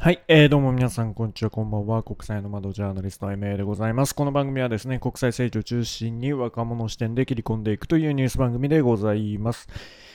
はい、えー、どうも皆さん、こんにちは、こんばんは。国際の窓ジャーナリスト MA でございます。この番組はですね、国際政治を中心に若者視点で切り込んでいくというニュース番組でございます。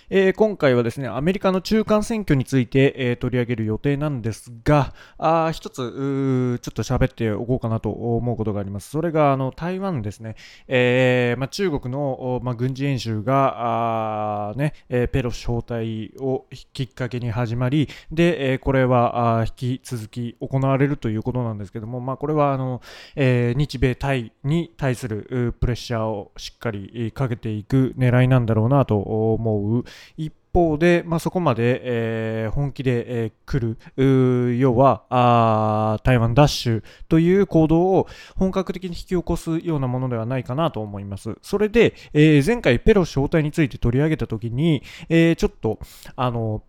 えー、今回はですね、アメリカの中間選挙について、えー、取り上げる予定なんですが、あ一つ、ちょっと喋っておこうかなと思うことがあります。それが、あの、台湾ですね。えー、ま、中国の、ま、軍事演習が、あね、えペロシ招待をきっかけに始まり、で、えこれはあ引き続き行われるということなんですけども、まあ、これは、あの、え日米対に対するプレッシャーをしっかりかけていく狙いなんだろうなと思う。一方で、まあ、そこまで、えー、本気で、えー、来る、要はあ台湾ダッシュという行動を本格的に引き起こすようなものではないかなと思います。それで、えー、前回ペロ招待について取り上げたときに、えー、ちょっと、あの、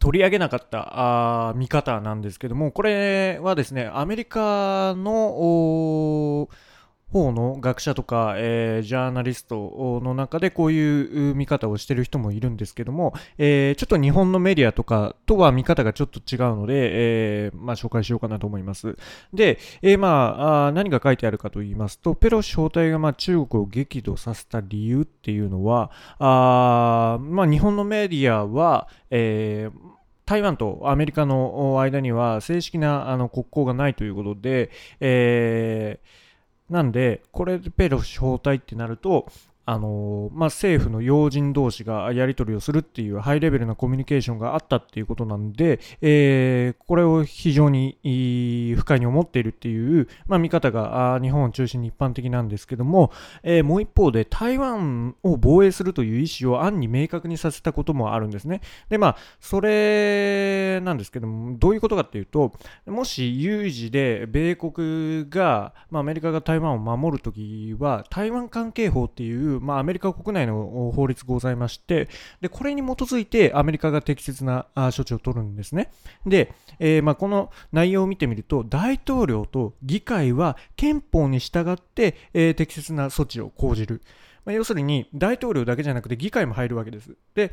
取り上げなかったあ見方なんですけども、これはですね、アメリカの、方の学者とか、えー、ジャーナリストの中でこういう見方をしてる人もいるんですけども、えー、ちょっと日本のメディアとかとは見方がちょっと違うので、えー、まあ、紹介しようかなと思います。で、えまあ、何が書いてあるかと言いますと、ペロシ招待がま中国を激怒させた理由っていうのは、あまあ、日本のメディアは、え台湾とアメリカの間には正式なあの国交がないということで、えーなんで、これでペロシ包帯ってなると、あのまあ、政府の要人同士がやり取りをするっていうハイレベルなコミュニケーションがあったっていうことなんで、えー、これを非常に不快に思っているっていう、まあ、見方が日本を中心に一般的なんですけども、えー、もう一方で台湾を防衛するという意思を暗に明確にさせたこともあるんですね。で、まあ、それなんですけども、どういうことかっていうと、もし有事で米国が、まあ、アメリカが台湾を守るときは、台湾関係法っていうまあ、アメリカ国内の法律がございまして、で、これに基づいてアメリカが適切な処置を取るんですね。で、えー、まあ、この内容を見てみると、大統領と議会は憲法に従って、えー、適切な措置を講じる。まあ、要するに、大統領だけじゃなくて議会も入るわけです。で、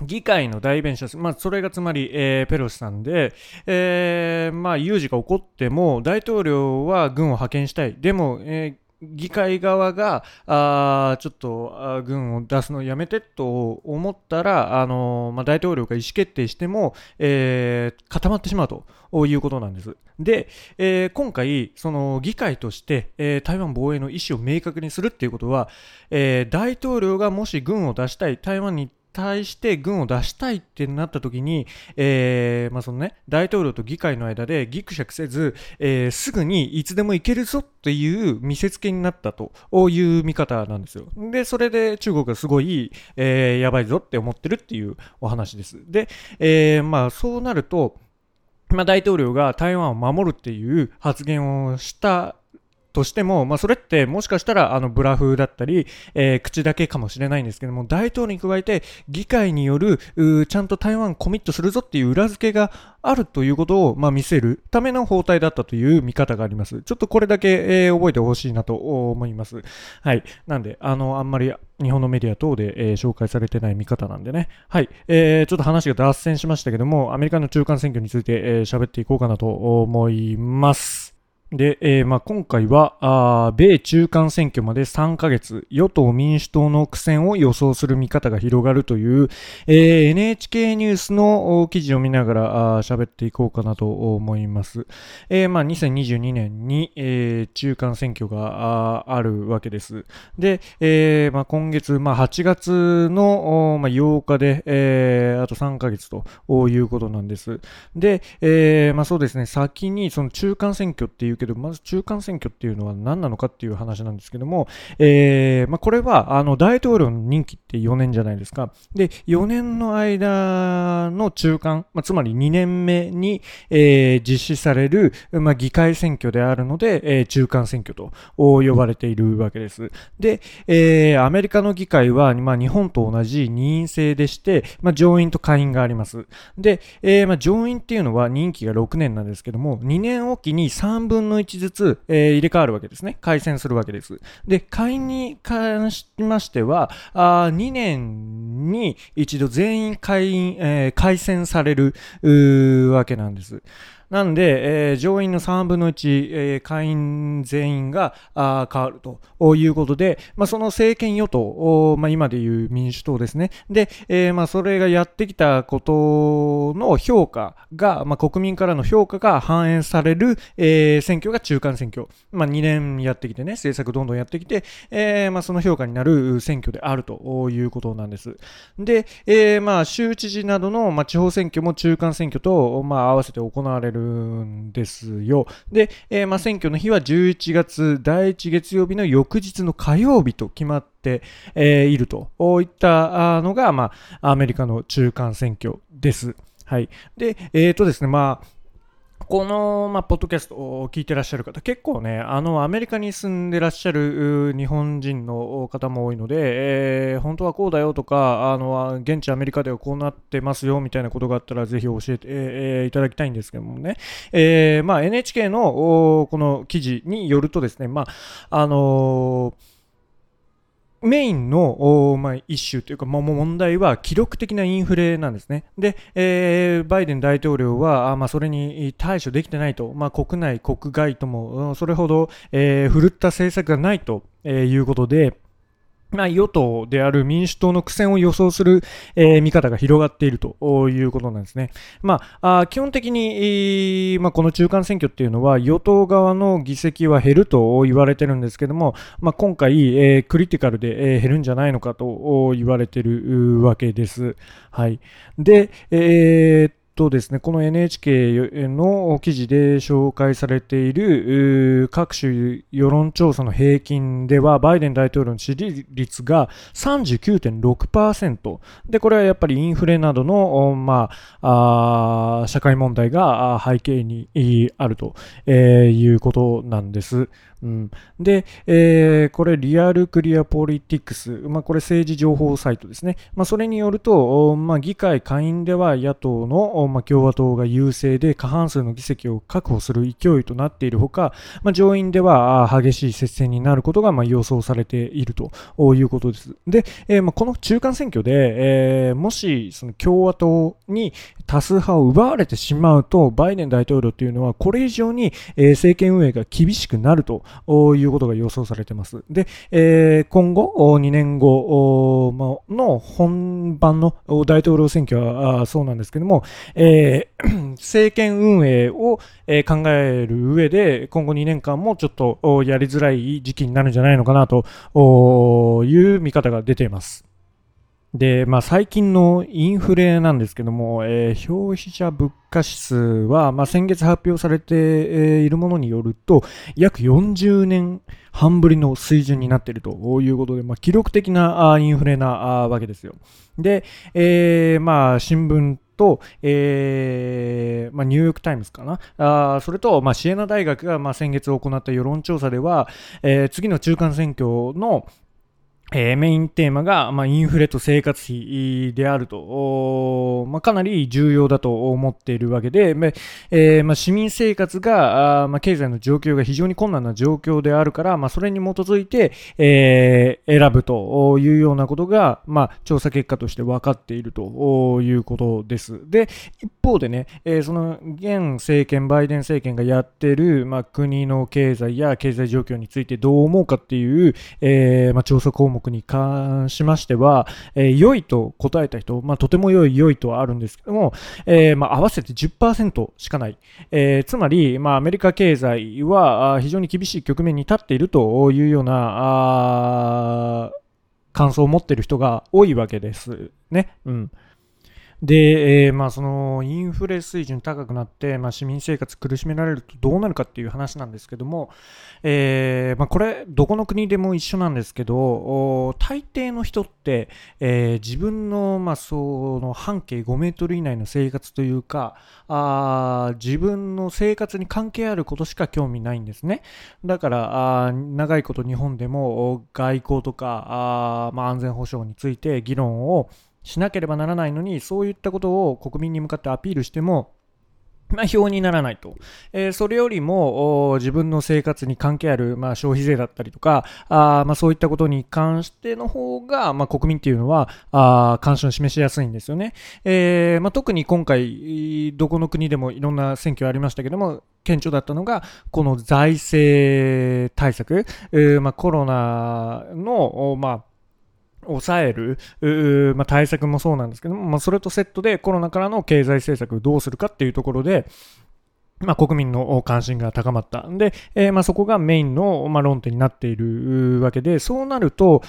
議会の代弁者、まあ、それがつまり、えー、ペロシさんで、えー、まあ、有事が起こっても、大統領は軍を派遣したい。でも、えー議会側が、あちょっとあ軍を出すのやめてと思ったら、あのまあ、大統領が意思決定しても、えー、固まってしまうということなんです。で、えー、今回、その議会として、えー、台湾防衛の意思を明確にするっていうことは、えー、大統領がもし軍を出したい、台湾に対して軍を出したいってなった時に、えー、まあそのね、大統領と議会の間でギクシャクせず、えー、すぐにいつでも行けるぞっていう見せつけになったという見方なんですよ。で、それで中国がすごい、えー、やばいぞって思ってるっていうお話です。で、えー、まあそうなると、まあ、大統領が台湾を守るっていう発言をしたとしても、まあ、それってもしかしたらあのブラフだったり、えー、口だけかもしれないんですけども、大統領に加えて議会によるちゃんと台湾コミットするぞっていう裏付けがあるということを、まあ、見せるための包帯だったという見方があります。ちょっとこれだけ、えー、覚えてほしいなと思います。はい。なんで、あの、あんまり日本のメディア等で、えー、紹介されてない見方なんでね。はい。えー、ちょっと話が脱線しましたけども、アメリカの中間選挙について喋、えー、っていこうかなと思います。で、えー、まあ、今回はあ、米中間選挙まで3ヶ月、与党民主党の苦戦を予想する見方が広がるという、えー、NHK ニュースの記事を見ながら喋っていこうかなと思います。えー、まあ、2022年に、えー、中間選挙があるわけです。で、えー、まあ、今月、まあ、8月の、まあ、8日で、えー、あと3ヶ月ということなんです。で、えー、まあ、そうですね、先にその中間選挙っていうけど、まず中間選挙っていうのは何なのかっていう話なんですけども、えー、まあ、これは、あの、大統領の任期って4年じゃないですか。で、4年の間の中間、まあ、つまり2年目に、えー、実施される、まあ、議会選挙であるので、えー、中間選挙と呼ばれているわけです。で、えー、アメリカの議会は、まあ、日本と同じ任意制でして、まあ、上院と下院があります。で、えー、まあ、上院っていうのは任期が6年なんですけども、2年おきに3分の分の1ずつ、えー、入れ替わるわけですね。改選するわけです。で、会員に関しましては、あ2年に一度全員会員、えー、改選されるわけなんです。なんで、えー、上院の3分の1、えー、会員全員があ変わるということで、まあ、その政権与党、まあ、今でいう民主党ですね。で、えー、まあ、それがやってきたことの評価が、まあ、国民からの評価が反映される、えー、選挙が中間選挙。まあ、2年やってきてね、政策どんどんやってきて、えー、まあ、その評価になる選挙であるということなんです。で、えー、まあ、州知事などの、まあ、地方選挙も中間選挙と、まあ、合わせて行われるるんですよ。で、えー、まあ、選挙の日は11月第1月曜日の翌日の火曜日と決まって、えー、いるといったのが、まあ、アメリカの中間選挙です。はい。で、えっ、ー、とですね、まあ、この、まあ、ポッドキャストを聞いてらっしゃる方、結構ね、あの、アメリカに住んでらっしゃる日本人の方も多いので、えー、本当はこうだよとか、あの、現地アメリカではこうなってますよみたいなことがあったら、ぜひ教えて、えー、いただきたいんですけどもね、えー、まあ、NHK のこの記事によるとですね、まあ、あのーメインの、まあ、一種というか、まあ、問題は記録的なインフレなんですね。で、えー、バイデン大統領は、あまあ、それに対処できてないと、まあ、国内、国外とも、それほど、えー、振るった政策がないとえいうことで、まあ、与党である民主党の苦戦を予想する、えー、見方が広がっているということなんですね。まあ、あ基本的に、まあ、この中間選挙っていうのは与党側の議席は減ると言われてるんですけども、まあ、今回、えー、クリティカルで、えー、減るんじゃないのかと言われてるわけです。はい。で、えー、とですね、この NHK の記事で紹介されている各種世論調査の平均では、バイデン大統領の支持率が39.6%。で、これはやっぱりインフレなどの、まあ、あ社会問題が背景にあるとえいうことなんです。うん、で、えー、これ、リアルクリアポリティクス、まあ、これ政治情報サイトですね。まあ、それによると、まあ、議会下院では野党の、まあ、共和党が優勢で過半数の議席を確保する勢いとなっているほか、まあ、上院では激しい接戦になることが、まあ、予想されているということです。で、えー、まあ、この中間選挙で、えー、もしその共和党に多数派を奪われてしまうと、バイデン大統領というのはこれ以上に、え、政権運営が厳しくなるということが予想されています。で、えー、今後、2年後の本番の大統領選挙はそうなんですけども、えー、政権運営を、え考える上で、今後2年間もちょっとやりづらい時期になるんじゃないのかなという見方が出ています。で、まあ、最近のインフレなんですけども、えー、消費者物価指数は、まあ、先月発表されて、いるものによると、約40年半ぶりの水準になっているということで、まあ、記録的なインフレなわけですよ。で、えー、まあ、新聞と、えーまあ、ニューヨーク・タイムズかな、あそれと、まあ、シエナ大学が、まあ、先月行った世論調査では、えー、次の中間選挙の、えー、メインテーマが、まあ、インフレと生活費であると、まあ、かなり重要だと思っているわけで、えー、まあ、市民生活が、あまあ、経済の状況が非常に困難な状況であるから、まあ、それに基づいて、えー、選ぶというようなことが、まあ、調査結果として分かっているということです。で、一方でね、えー、その現政権、バイデン政権がやっている、まあ、国の経済や経済状況についてどう思うかっていう、えーまあ、調査項目目に関しましては、えー、良いと答えた人、まあ、とても良い良いとはあるんですけども、えー、まあ、合わせて10%しかない。えー、つまり、まあ、アメリカ経済は非常に厳しい局面に立っているというような、感想を持っている人が多いわけですね。うん。で、えー、まあ、そのインフレ水準高くなって、まあ、市民生活苦しめられるとどうなるかっていう話なんですけども、えー、まあ、これ、どこの国でも一緒なんですけど、大抵の人って、えー、自分の,、まあ、その半径5メートル以内の生活というかあ、自分の生活に関係あることしか興味ないんですね。だから、あ長いこと日本でも外交とか、あまあ、安全保障について議論をしなければならないのに、そういったことを国民に向かってアピールしても、まあ、表にならないと。えー、それよりも自分の生活に関係ある、まあ、消費税だったりとか、あまあ、そういったことに関しての方が、まあ、国民っていうのはあ関心を示しやすいんですよね。えーまあ、特に今回、どこの国でもいろんな選挙ありましたけども、顕著だったのが、この財政対策、えーまあ、コロナの、まあ、抑える、まあ、対策もそうなんですけども、まあ、それとセットでコロナからの経済政策どうするかっていうところで、まあ、国民の関心が高まった。で、えー、まあ、そこがメインの、まあ、論点になっているわけで、そうなると、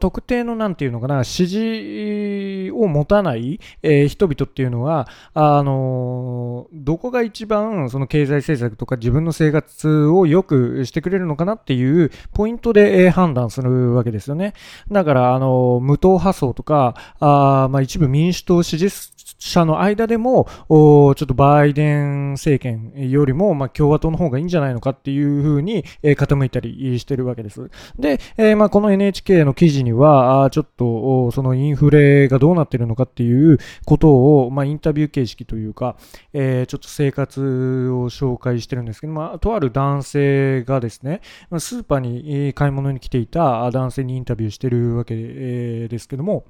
特定のなんていうのかな、支持を持たない、えー、人々っていうのは、あのー、どこが一番その経済政策とか自分の生活を良くしてくれるのかなっていうポイントで、えー、判断するわけですよね。だから、あの無党派層とか、あまあ、一部民主党支持者の間でも、ちょっとバイデン政権よりも、まあ、共和党の方がいいんじゃないのかっていうふうに、えー、傾いたりしてるわけです。で、えー、まあ、この NHK の記事には、あちょっと、そのインフレがどうなってるのかっていうことを、まあ、インタビュー形式というか、えー、ちょっと生活を紹介してるんですけど、まあ、とある男性がですね、スーパーに買い物に来ていた男性にインタビューしてるわけですけども、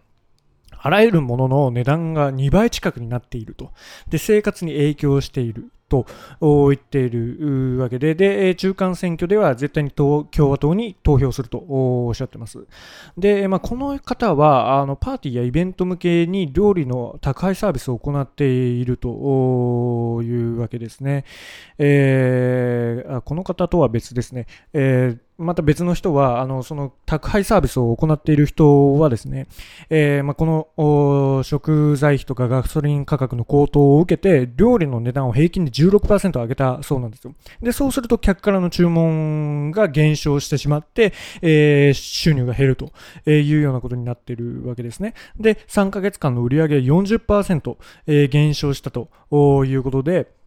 あらゆるものの値段が2倍近くになっていると。で、生活に影響している。と言っているわけで、で、中間選挙では絶対に共和党に投票するとおっしゃってます。で、まあ、この方はあのパーティーやイベント向けに料理の宅配サービスを行っているというわけですね。えー、この方とは別ですね。えーまた別の人は、あの、その宅配サービスを行っている人はですね、えー、まあ、この食材費とかガソリン価格の高騰を受けて、料理の値段を平均で16%上げたそうなんですよ。で、そうすると客からの注文が減少してしまって、えー、収入が減るというようなことになっているわけですね。で、3ヶ月間の売り上げ40%、え、減少したということで、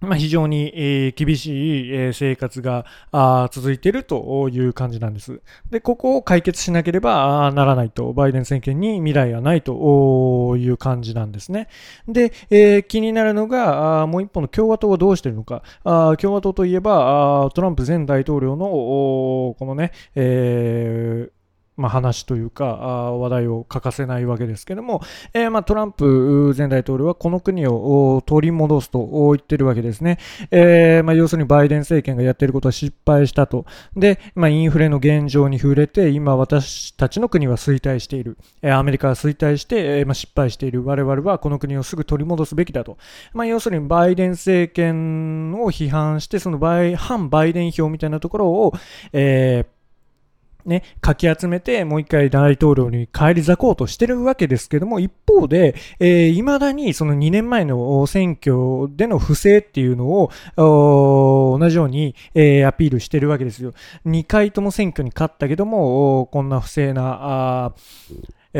まあ、非常に、え、厳しい、え、生活があ続いているという感じなんです。で、ここを解決しなければならないと、バイデン政権に未来はないという感じなんですね。で、え、気になるのが、もう一方の共和党はどうしているのか。あ共和党といえば、トランプ前大統領のこのね、えーまあ、話というか話題を欠かせないわけですけども、えー、まあ、トランプ前大統領はこの国を取り戻すと言ってるわけですね。えー、まあ、要するにバイデン政権がやっていることは失敗したと。で、ま、インフレの現状に触れて、今私たちの国は衰退している。えアメリカは衰退して、えま失敗している。我々はこの国をすぐ取り戻すべきだと。ま要するにバイデン政権を批判して、その反バイデン票みたいなところを、えーね、かき集めて、もう一回大統領に返り咲こうとしてるわけですけども、一方で、えー、未だにその2年前の選挙での不正っていうのを、同じように、えー、アピールしてるわけですよ。2回とも選挙に勝ったけども、こんな不正な、あ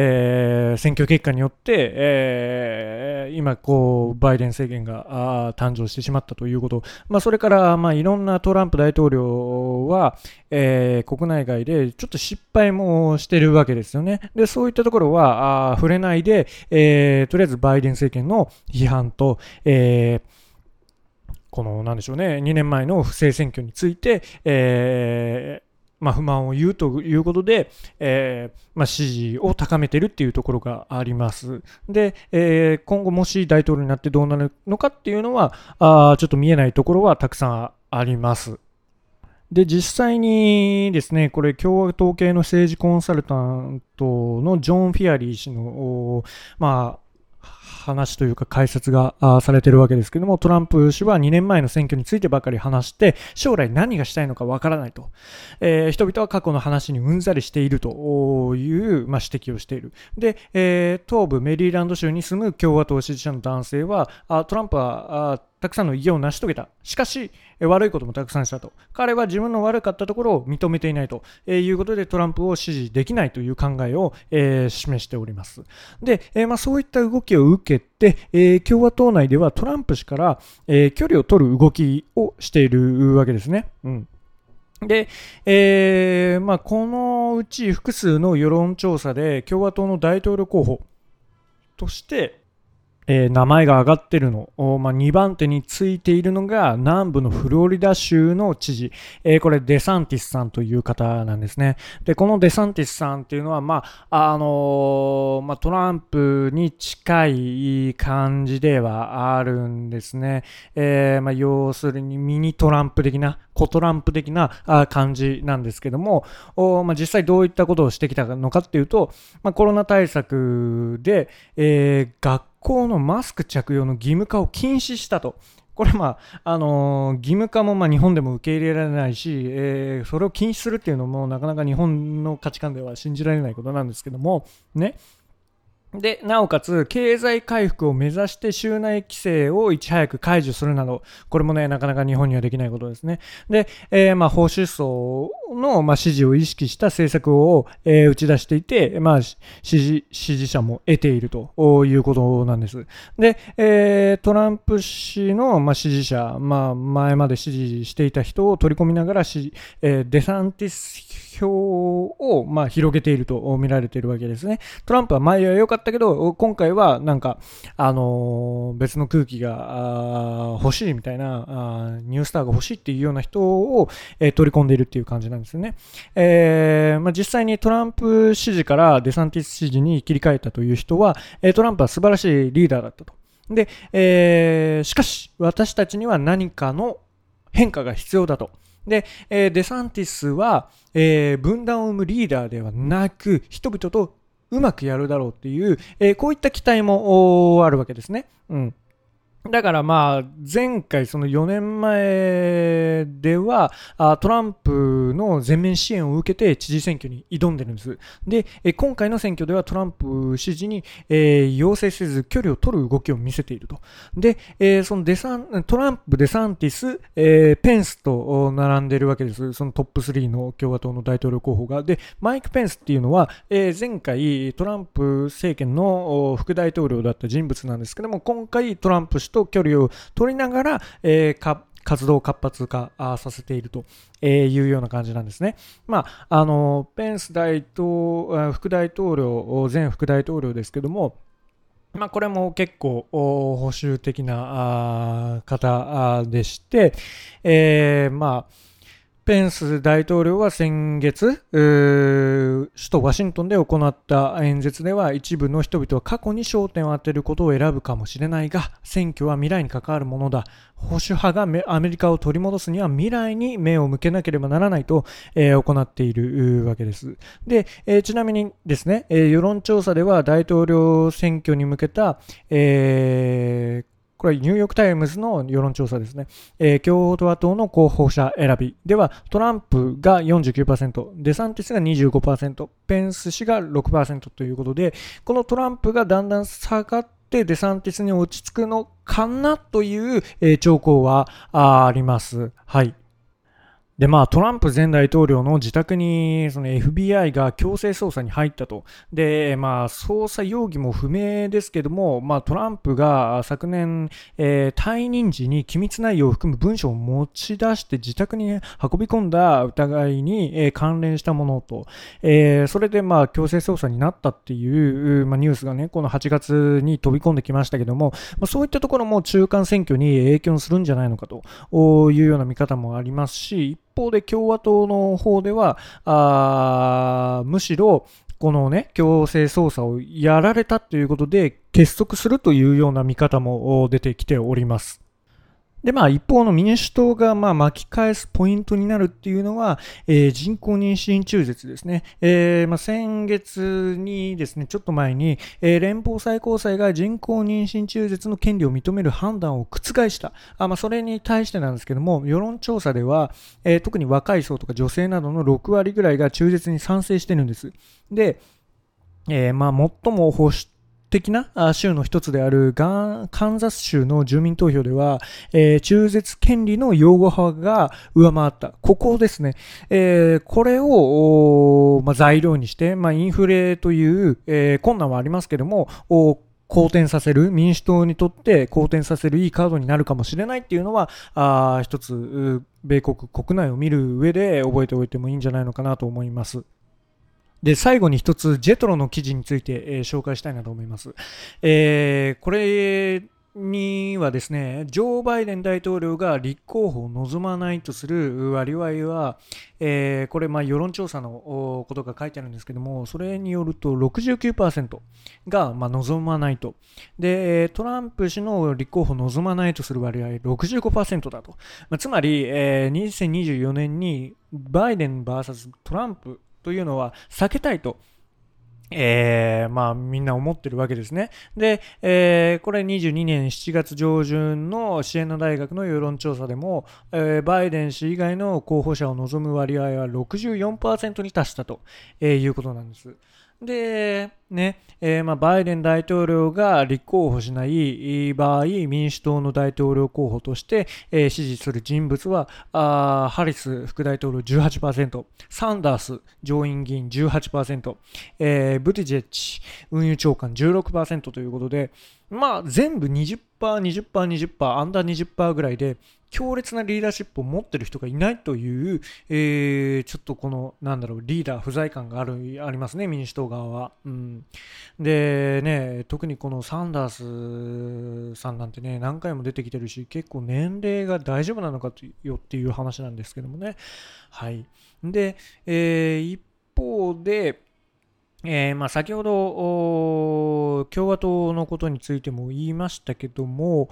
えー、選挙結果によって、えー、今こう、バイデン政権が誕生してしまったということ、まあ、それから、まあ、いろんなトランプ大統領は、えー、国内外でちょっと失敗もしてるわけですよね。で、そういったところはあ触れないで、えー、とりあえずバイデン政権の批判と、えー、この、なんでしょうね、2年前の不正選挙について、えー、まあ、不満を言うということで、えー、まあ、支持を高めているっていうところがあります。で、えー、今後もし大統領になってどうなるのかっていうのは、あちょっと見えないところはたくさんあります。で、実際にですね、これ共和党系の政治コンサルタントのジョン・フィアリー氏の、まあ、話というか解説がされてるわけですけども、トランプ氏は2年前の選挙についてばかり話して、将来何がしたいのかわからないと、えー、人々は過去の話にうんざりしているという、まあ、指摘をしている。で、えー、東部メリーランド州に住む共和党支持者の男性は、あトランプはたくさんの偉業を成し遂げた。しかし、悪いこともたくさんしたと。彼は自分の悪かったところを認めていないということで、トランプを支持できないという考えを、えー、示しております。で、えー、まあ、そういった動きを受けて、えー、共和党内ではトランプ氏から、え距離を取る動きをしているわけですね。うんで、えーまあ、このうち複数の世論調査で共和党の大統領候補として、えー、名前が挙がってるの、まあ、2番手についているのが南部のフロリダ州の知事、えー、これデサンティスさんという方なんですね。で、このデサンティスさんっていうのは、まあ、あのー、まあ、トランプに近い感じではあるんですね。えー、まあ、要するにミニトランプ的な、コトランプ的な感じなんですけども、まあ、実際どういったことをしてきたのかっていうと、まあ、コロナ対策で、えー、学校のマスク着用の義務化を禁止したと。これ、まああのー、義務化もま日本でも受け入れられないし、えー、それを禁止するっていうのもなかなか日本の価値観では信じられないことなんですけども、ね、で、なおかつ、経済回復を目指して州内規制をいち早く解除するなど、これもね、なかなか日本にはできないことですね。で、えー、まあ、保守層の、まあ、支持を意識した政策を、えー、打ち出していて、まあ、支持、支持者も得ているということなんです。で、えー、トランプ氏の、まあ、支持者、まあ、前まで支持していた人を取り込みながら、えー、デサンティス票を、まあ、広げていると見られているわけですね。トランプは前は良かったけど、今回はなんか、あのー、別の空気が欲しいみたいなあ、ニュースターが欲しいっていうような人を、えー、取り込んでいるっていう感じなんですよね。えーまあ、実際にトランプ支持からデサンティス支持に切り替えたという人は、えトランプは素晴らしいリーダーだったと。で、えー、しかし、私たちには何かの変化が必要だと。で、え、デサンティスは、えー、分断を生むリーダーではなく、人々とうまくやるだろうっていう、えー、こういった期待もあるわけですね。うん。だからまあ前回その4年前ではトランプの全面支援を受けて知事選挙に挑んでるんです。で、今回の選挙ではトランプ支持に、要請せず距離を取る動きを見せていると。で、そのデサントランプ、デサンティス、ペンスと並んでるわけです。そのトップ3の共和党の大統領候補が。で、マイク・ペンスっていうのは、前回トランプ政権の副大統領だった人物なんですけども、今回トランプ氏と距離を取りながら、えー、活動を活発化させているというような感じなんですね。まあ、あのペンス大統副大統領、前副大統領ですけども、まあ、これも結構保守的な方でして、えー、まあペンス大統領は先月、首都ワシントンで行った演説では一部の人々は過去に焦点を当てることを選ぶかもしれないが選挙は未来に関わるものだ保守派がアメリカを取り戻すには未来に目を向けなければならないと、えー、言っているわけです。で、えー、ちなみにですね、えー、世論調査では大統領選挙に向けた、えーこれはニューヨーク・タイムズの世論調査ですね。えー、共和党の候補者選びでは、トランプが49%、デサンティスが25%、ペンス氏が6%ということで、このトランプがだんだん下がってデサンティスに落ち着くのかなという、えー、兆候はあります。はい。で、まあ、トランプ前大統領の自宅に、その FBI が強制捜査に入ったと。で、まあ、捜査容疑も不明ですけども、まあ、トランプが昨年、えー、退任時に機密内容を含む文書を持ち出して自宅に、運び込んだ疑いに、えー、関連したものと、えー、それで、まあ、強制捜査になったっていう、まあ、ニュースがね、この8月に飛び込んできましたけども、まあ、そういったところも中間選挙に影響するんじゃないのかというような見方もありますし、方で共和党の方では、あむしろ、このね、強制捜査をやられたということで、結束するというような見方も出てきております。で、まあ、一方の民主党が、まあ、巻き返すポイントになるっていうのは、えー、人工妊娠中絶ですね。えー、まあ、先月にですね、ちょっと前に、えー、連邦最高裁が人工妊娠中絶の権利を認める判断を覆した。あまあ、それに対してなんですけども、世論調査では、えー、特に若い層とか女性などの6割ぐらいが中絶に賛成してるんです。で、えー、まあ、最も保守的な州の一つであるカンザス州の住民投票では、えー、中絶権利の擁護派が上回った。ここですね。えー、これを、まあ、材料にして、まあ、インフレという、えー、困難はありますけども、好転させる、民主党にとって好転させるいいカードになるかもしれないっていうのは、あ一つ、米国国内を見る上で覚えておいてもいいんじゃないのかなと思います。で、最後に一つ、ジェトロの記事について、えー、紹介したいなと思います。えー、これにはですね、ジョー・バイデン大統領が立候補を望まないとする割合は、えー、これ、まあ、世論調査のことが書いてあるんですけども、それによると69%が、まあ、望まないと。で、トランプ氏の立候補を望まないとする割合65%だと。まあ、つまり、えー、2024年にバイデン VS トランプというのは避けたいと。えー、まあみんな思ってるわけですね。で、えー、これ22年7月上旬の支援の大学の世論調査でも、えー、バイデン氏以外の候補者を望む割合は64%に達したと、え、いうことなんです。で、ね、えー、まあ、バイデン大統領が立候補しない場合、民主党の大統領候補として、えー、支持する人物は、あハリス副大統領18%、サンダース上院議員18%、えー、ブティジェッチ運輸長官16%ということで、まあ、全部20%、20%、20%、アンダー20%ぐらいで、強烈なリーダーシップを持ってる人がいないという、えー、ちょっとこの、なんだろう、リーダー不在感がある、ありますね、民主党側は。うん。で、ね、特にこのサンダースさんなんてね、何回も出てきてるし、結構年齢が大丈夫なのかよっていう話なんですけどもね。はい。で、えー、一方で、えー、まあ、先ほど共和党のことについても言いましたけども、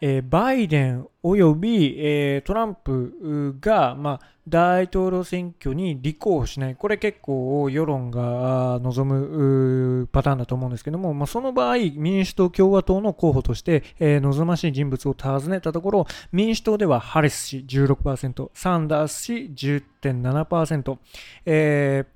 えー、バイデンおよび、えー、トランプが、まあ、大統領選挙に立候補しない、これ結構世論が望むパターンだと思うんですけども、まあ、その場合、民主党、共和党の候補として、えー、望ましい人物を尋ねたところ、民主党ではハリス氏16%、サンダース氏10.7%、えー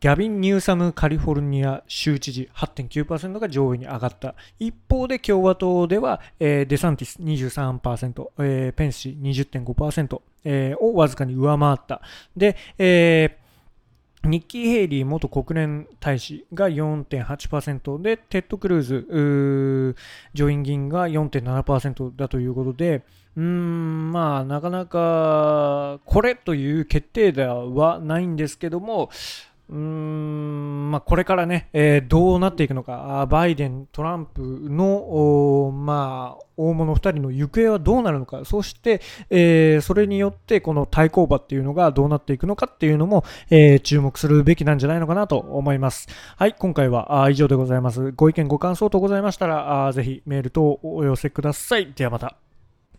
ギャビン・ニューサム・カリフォルニア州知事8.9%が上位に上がった。一方で共和党では、えー、デサンティス23%、えー、ペンス氏20.5%、えー、をわずかに上回った。で、えー、ニッキー・ヘイリー元国連大使が4.8%で、テッド・クルーズ、上院議員が4.7%だということで、うーん、まあ、なかなか、これという決定ではないんですけども、うーん、まあ、これからね、えー、どうなっていくのか、バイデン、トランプの、まあ、大物2人の行方はどうなるのか、そして、えー、それによってこの対抗馬っていうのがどうなっていくのかっていうのも、えー、注目するべきなんじゃないのかなと思います。はい、今回は以上でございます。ご意見、ご感想とございましたら、ぜひメール等お寄せください。ではまた。